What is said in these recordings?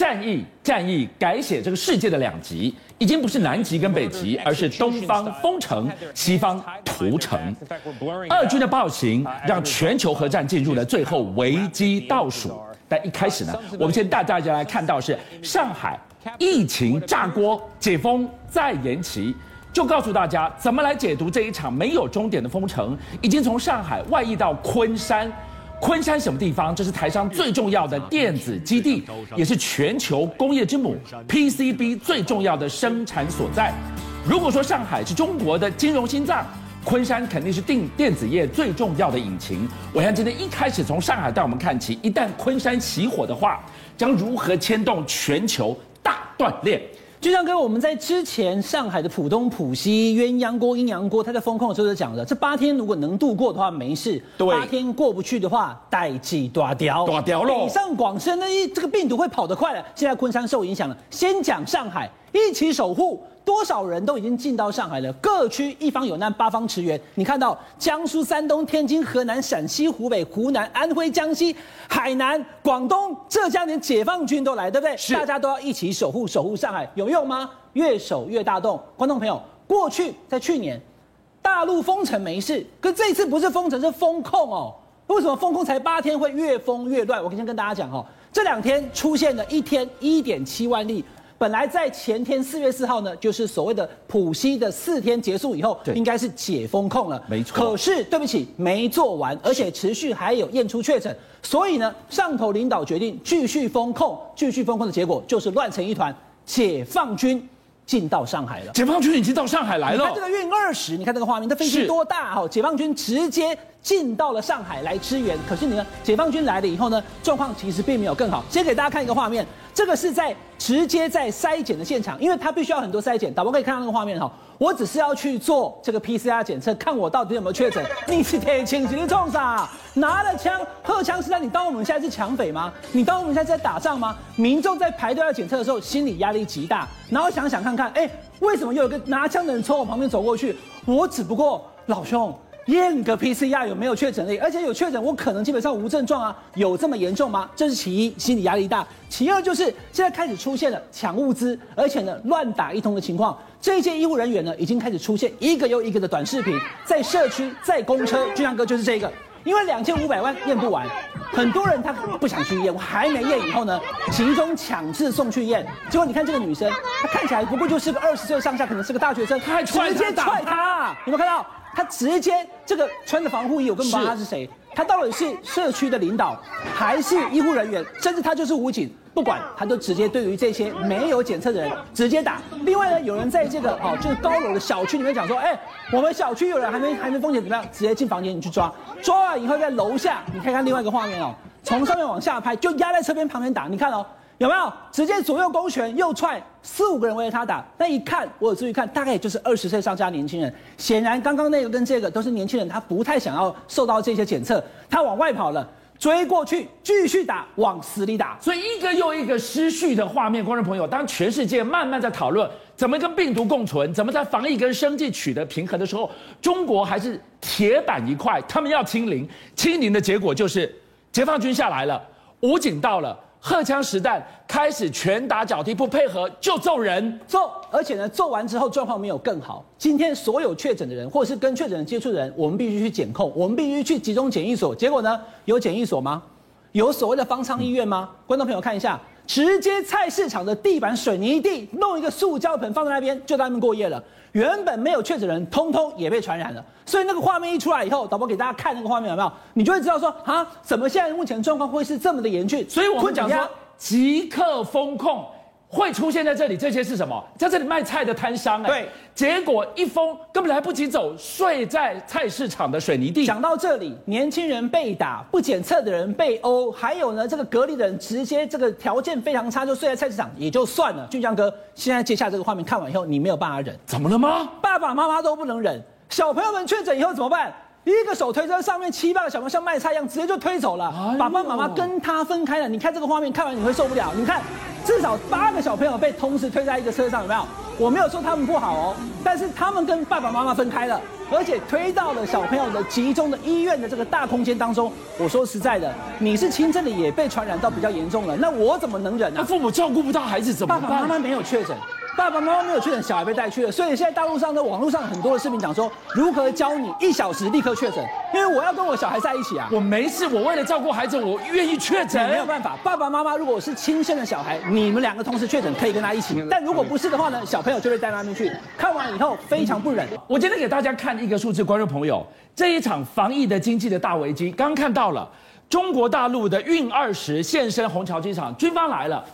战役，战役改写这个世界的两极，已经不是南极跟北极，而是东方封城，西方屠城。二军的暴行让全球核战进入了最后危机倒数。但一开始呢，我们先带大家来看到是上海疫情炸锅，解封再延期。就告诉大家怎么来解读这一场没有终点的封城，已经从上海外溢到昆山。昆山什么地方？这是台商最重要的电子基地，也是全球工业之母，PCB 最重要的生产所在。如果说上海是中国的金融心脏，昆山肯定是电电子业最重要的引擎。我想今天一开始从上海带我们看起，一旦昆山起火的话，将如何牵动全球断链？就像跟我们在之前上海的浦东、浦西鸳鸯锅、阴阳锅，他在封控的时候就讲了，这八天如果能度过的话没事，对，八天过不去的话，代际大掉，大掉喽。北上广深那一这个病毒会跑得快了，现在昆山受影响了。先讲上海，一起守护。多少人都已经进到上海了？各区一方有难，八方驰援。你看到江苏、山东、天津、河南、陕西、湖北、湖南、安徽、江西、海南、广东、浙江，连解放军都来，对不对？是。大家都要一起守护，守护上海，有用吗？越守越大动。观众朋友，过去在去年，大陆封城没事，可这次不是封城，是封控哦。为什么封控才八天会越封越乱？我先跟大家讲哦，这两天出现了一天一点七万例。本来在前天四月四号呢，就是所谓的浦西的四天结束以后，应该是解封控了。没错。可是对不起，没做完，而且持续还有验出确诊，所以呢，上头领导决定继续封控，继续封控的结果就是乱成一团。解放军进到上海了，解放军已经到上海来了。你看这个运二十，你看这个画面，这飞机多大哈？解放军直接进到了上海来支援。可是你看，解放军来了以后呢，状况其实并没有更好。先给大家看一个画面。这个是在直接在筛检的现场，因为他必须要很多筛检。导播可以看到那个画面哈，我只是要去做这个 PCR 检测，看我到底有没有确诊。你是铁青级的重伤，拿了枪，荷枪实弹，你当我们现在是抢匪吗？你当我们现在是在打仗吗？民众在排队要检测的时候，心理压力极大。然后想想看看，哎，为什么又有个拿枪的人从我旁边走过去？我只不过老兄。验个 PCR 有没有确诊率？而且有确诊，我可能基本上无症状啊，有这么严重吗？这是其一，心理压力大。其二就是现在开始出现了抢物资，而且呢乱打一通的情况。这一届医护人员呢已经开始出现一个又一个的短视频，在社区、在公车。俊相哥就是这个，因为两千五百万验不完，很多人他不想去验，我还没验以后呢，集中强制送去验。结果你看这个女生，她看起来不过就是个二十岁上下，可能是个大学生，她还直接踹她，有没有看到？他直接这个穿着防护衣，我根本不知道他是谁。他到底是社区的领导，还是医护人员，甚至他就是武警，不管他都直接对于这些没有检测的人直接打。另外呢，有人在这个哦，就是高楼的小区里面讲说，哎，我们小区有人还没还没风险怎么样，直接进房间你去抓，抓完以后在楼下，你看看另外一个画面哦，从上面往下拍，就压在车边旁边打，你看哦。有没有直接左右勾拳，右踹四五个人围着他打？那一看，我有注意看，大概也就是二十岁上下年轻人。显然，刚刚那个跟这个都是年轻人，他不太想要受到这些检测，他往外跑了，追过去继续打，往死里打。所以一个又一个失序的画面，观众朋友，当全世界慢慢在讨论怎么跟病毒共存，怎么在防疫跟生计取得平衡的时候，中国还是铁板一块，他们要清零。清零的结果就是解放军下来了，武警到了。荷枪实弹，开始拳打脚踢，不配合就揍人揍，而且呢，揍完之后状况没有更好。今天所有确诊的人，或者是跟确诊人接触的人，我们必须去检控，我们必须去集中检疫所。结果呢，有检疫所吗？有所谓的方舱医院吗？观众朋友看一下，直接菜市场的地板水泥地，弄一个塑胶盆放在那边，就在那边过夜了。原本没有确诊的人，通通也被传染了。所以那个画面一出来以后，导播给大家看那个画面有没有？你就会知道说啊，怎么现在目前状况会是这么的严峻？所以我们讲说，即刻封控。会出现在这里，这些是什么？在这里卖菜的摊商哎，对，结果一封根本来不及走，睡在菜市场的水泥地。讲到这里，年轻人被打，不检测的人被殴，还有呢，这个隔离的人直接这个条件非常差，就睡在菜市场也就算了。俊江哥，现在接下这个画面看完以后，你没有办法忍，怎么了吗？爸爸妈妈都不能忍，小朋友们确诊以后怎么办？一个手推车上面七八个小朋友像卖菜一样，直接就推走了，哎、爸爸妈妈跟他分开了。你看这个画面，看完你会受不了。你看。至少八个小朋友被同时推在一个车上，有没有？我没有说他们不好哦，但是他们跟爸爸妈妈分开了，而且推到了小朋友的集中的医院的这个大空间当中。我说实在的，你是轻症的也被传染到比较严重了，那我怎么能忍呢、那？父母照顾不到孩子怎么办？爸爸妈妈没有确诊。爸爸妈妈没有确诊，小孩被带去了，所以现在大陆上的网络上很多的视频讲说，如何教你一小时立刻确诊，因为我要跟我小孩在一起啊。我没事，我为了照顾孩子，我愿意确诊。没有办法，爸爸妈妈如果是亲生的小孩，你们两个同时确诊可以跟他一起，但如果不是的话呢，小朋友就会带那边去。看完以后非常不忍。我今天给大家看一个数字，观众朋友，这一场防疫的经济的大危机，刚看到了中国大陆的运二十现身虹桥机场，军方来了，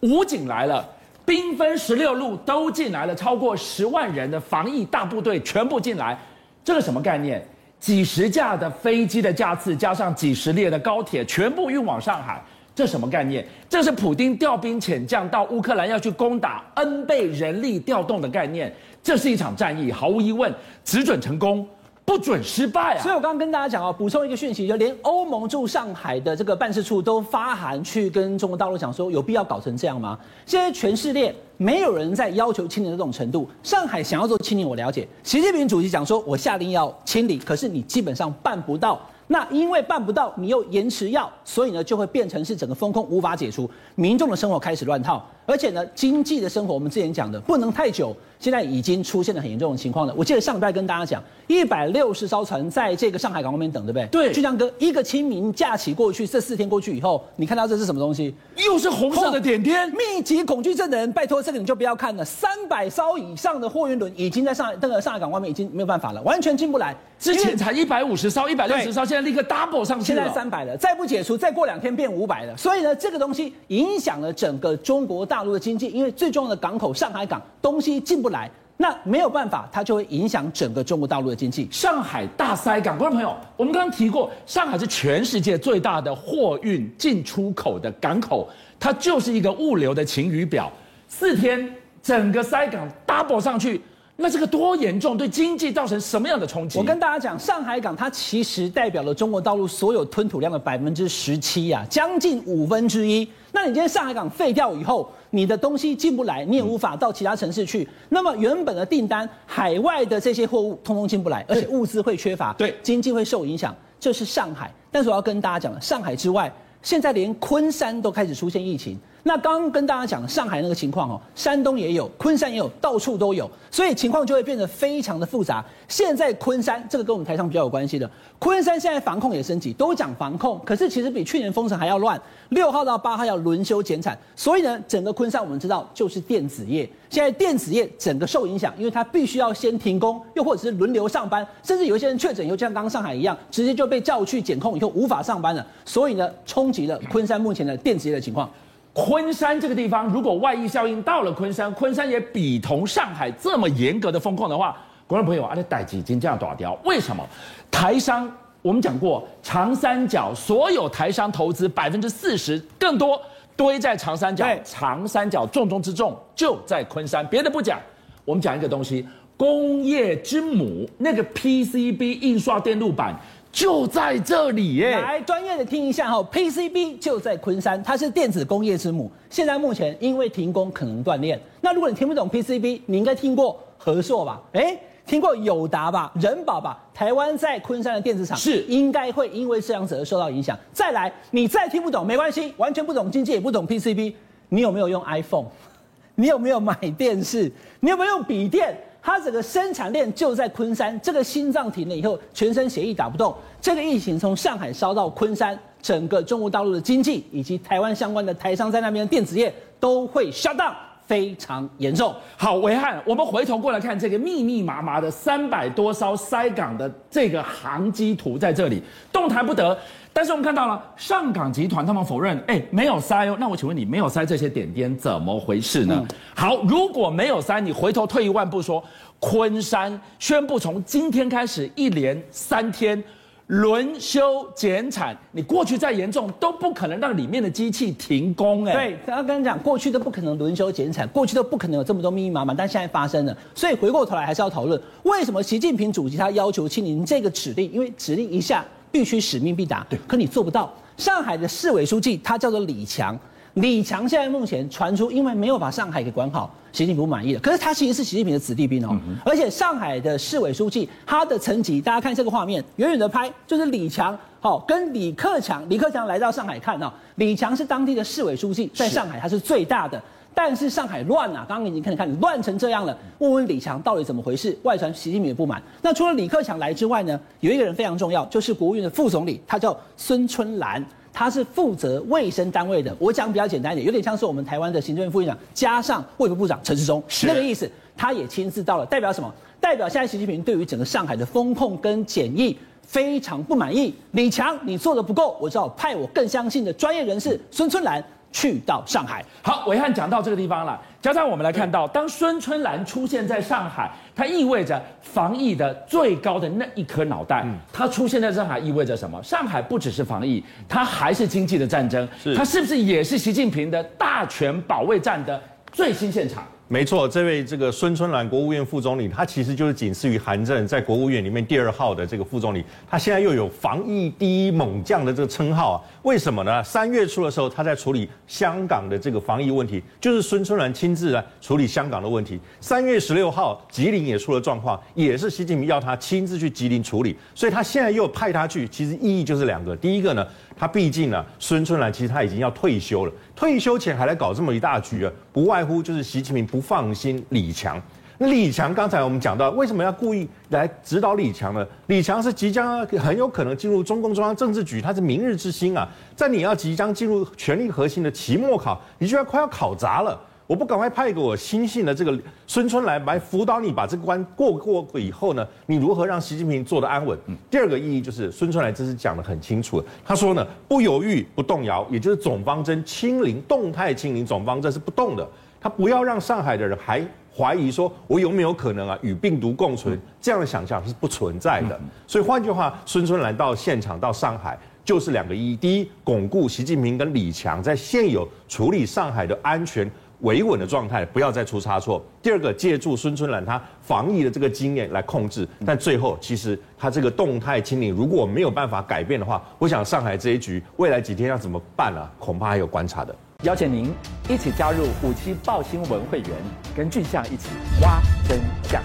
武警来了。兵分十六路都进来了，超过十万人的防疫大部队全部进来，这个什么概念？几十架的飞机的架次，加上几十列的高铁，全部运往上海，这什么概念？这是普丁调兵遣将到乌克兰要去攻打 N 倍人力调动的概念，这是一场战役，毫无疑问，只准成功。不准失败啊！所以我刚刚跟大家讲哦，补充一个讯息，就连欧盟驻上海的这个办事处都发函去跟中国大陆讲说，有必要搞成这样吗？现在全世界没有人在要求清理的这种程度，上海想要做清理，我了解。习近平主席讲说，我下令要清理，可是你基本上办不到。那因为办不到，你又延迟要，所以呢就会变成是整个风控无法解除，民众的生活开始乱套，而且呢经济的生活，我们之前讲的不能太久。现在已经出现了很严重的情况了。我记得上礼拜跟大家讲，一百六十艘船在这个上海港外面等，对不对？对。俊相哥，一个清明假期过去，这四天过去以后，你看到这是什么东西？又是红色的点点。密集恐惧症的人，拜托这个你就不要看了。三百艘以上的货运轮已经在上海那个上海港外面已经没有办法了，完全进不来。之前才一百五十艘、一百六十艘，现在立刻 double 上去了。现在三百了，再不解除，再过两天变五百了。所以呢，这个东西影响了整个中国大陆的经济，因为最重要的港口上海港东西进不来。那没有办法，它就会影响整个中国大陆的经济。上海大塞港，观众朋友，我们刚刚提过，上海是全世界最大的货运进出口的港口，它就是一个物流的晴雨表。四天整个塞港 double 上去。那这个多严重，对经济造成什么样的冲击？我跟大家讲，上海港它其实代表了中国大陆所有吞吐量的百分之十七呀，将近五分之一。那你今天上海港废掉以后，你的东西进不来，你也无法到其他城市去。嗯、那么原本的订单，海外的这些货物通通进不来，而且物资会缺乏，对，经济会受影响。这是上海，但是我要跟大家讲，上海之外，现在连昆山都开始出现疫情。那刚跟大家讲上海那个情况哦，山东也有，昆山也有，到处都有，所以情况就会变得非常的复杂。现在昆山这个跟我们台上比较有关系的，昆山现在防控也升级，都讲防控，可是其实比去年封城还要乱。六号到八号要轮休减产，所以呢，整个昆山我们知道就是电子业，现在电子业整个受影响，因为它必须要先停工，又或者是轮流上班，甚至有一些人确诊以后，像刚刚上海一样，直接就被叫去检控以后无法上班了，所以呢，冲击了昆山目前的电子业的情况。昆山这个地方，如果外溢效应到了昆山，昆山也比同上海这么严格的封控的话，观众朋友，啊，这代志已经这样大掉。为什么？台商我们讲过，长三角所有台商投资百分之四十更多堆在长三角，长三角重中之重就在昆山。别的不讲，我们讲一个东西，工业之母那个 PCB 印刷电路板。就在这里耶！来，专业的听一下哈，PCB 就在昆山，它是电子工业之母。现在目前因为停工，可能断链。那如果你听不懂 PCB，你应该听过和硕吧？哎，听过友达吧？仁宝吧？台湾在昆山的电子厂是应该会因为这样子而受到影响。再来，你再听不懂没关系，完全不懂经济也不懂 PCB，你有没有用 iPhone？你有没有买电视？你有没有用笔电？它整个生产链就在昆山，这个心脏停了以后，全身血液打不动。这个疫情从上海烧到昆山，整个中国大陆的经济以及台湾相关的台商在那边的电子业都会下档非常严重。好，维汉，我们回头过来看这个密密麻麻的三百多艘塞港的这个航机图，在这里动弹不得。但是我们看到了上港集团，他们否认，哎，没有塞哦。那我请问你，没有塞这些点点，怎么回事呢？嗯、好，如果没有塞，你回头退一万步说，昆山宣布从今天开始一连三天轮休减产，你过去再严重都不可能让里面的机器停工哎。对，刚刚跟你讲，过去都不可能轮休减产，过去都不可能有这么多密密麻麻，但现在发生了。所以回过头来还是要讨论，为什么习近平主席他要求清零这个指令，因为指令一下。必须使命必达，对，可你做不到。上海的市委书记他叫做李强，李强现在目前传出，因为没有把上海给管好，习近平不满意了。可是他其实是习近平的子弟兵哦，而且上海的市委书记，他的层级，大家看这个画面，远远的拍就是李强，好，跟李克强，李克强来到上海看哦，李强是当地的市委书记，在上海他是最大的，但是上海乱啊，刚刚已经看你看乱成这样了，问问李强到底怎么回事？外传习近平的不满。那除了李克强来之外呢，有一个人非常重要，就是国务院的副总理，他叫孙春兰。他是负责卫生单位的，我讲比较简单一点，有点像是我们台湾的行政院副院长加上卫福部长陈世忠，是那个意思。他也亲自到了，代表什么？代表现在习近平对于整个上海的风控跟检疫非常不满意。李强，你做的不够，我只好派我更相信的专业人士孙春兰。去到上海，好，伟汉讲到这个地方了。加上我们来看到，当孙春兰出现在上海，它意味着防疫的最高的那一颗脑袋。它出现在上海意味着什么？上海不只是防疫，它还是经济的战争。它是不是也是习近平的大权保卫战的最新现场？没错，这位这个孙春兰国务院副总理，他其实就是仅次于韩正在国务院里面第二号的这个副总理，他现在又有防疫第一猛将的这个称号啊？为什么呢？三月初的时候，他在处理香港的这个防疫问题，就是孙春兰亲自来处理香港的问题。三月十六号，吉林也出了状况，也是习近平要他亲自去吉林处理，所以他现在又派他去，其实意义就是两个，第一个呢。他毕竟呢，孙春兰其实他已经要退休了，退休前还来搞这么一大局啊，不外乎就是习近平不放心李强。那李强刚才我们讲到，为什么要故意来指导李强呢？李强是即将很有可能进入中共中央政治局，他是明日之星啊，在你要即将进入权力核心的期末考，你居然快要考砸了。我不赶快派一个我亲信的这个孙春兰来辅导你把这个关过过以后呢，你如何让习近平坐得安稳？第二个意义就是孙春兰这是讲得很清楚，他说呢，不犹豫不动摇，也就是总方针清零，动态清零总方针是不动的，他不要让上海的人还怀疑说我有没有可能啊与病毒共存，这样的想象是不存在的。所以换句话，孙春兰到现场到上海就是两个意义：第一，巩固习近平跟李强在现有处理上海的安全。维稳的状态，不要再出差错。第二个，借助孙春兰他防疫的这个经验来控制，但最后其实他这个动态清零，如果没有办法改变的话，我想上海这一局未来几天要怎么办呢？恐怕还有观察的。邀请您一起加入五七报新闻会员，跟俊相一起挖真相。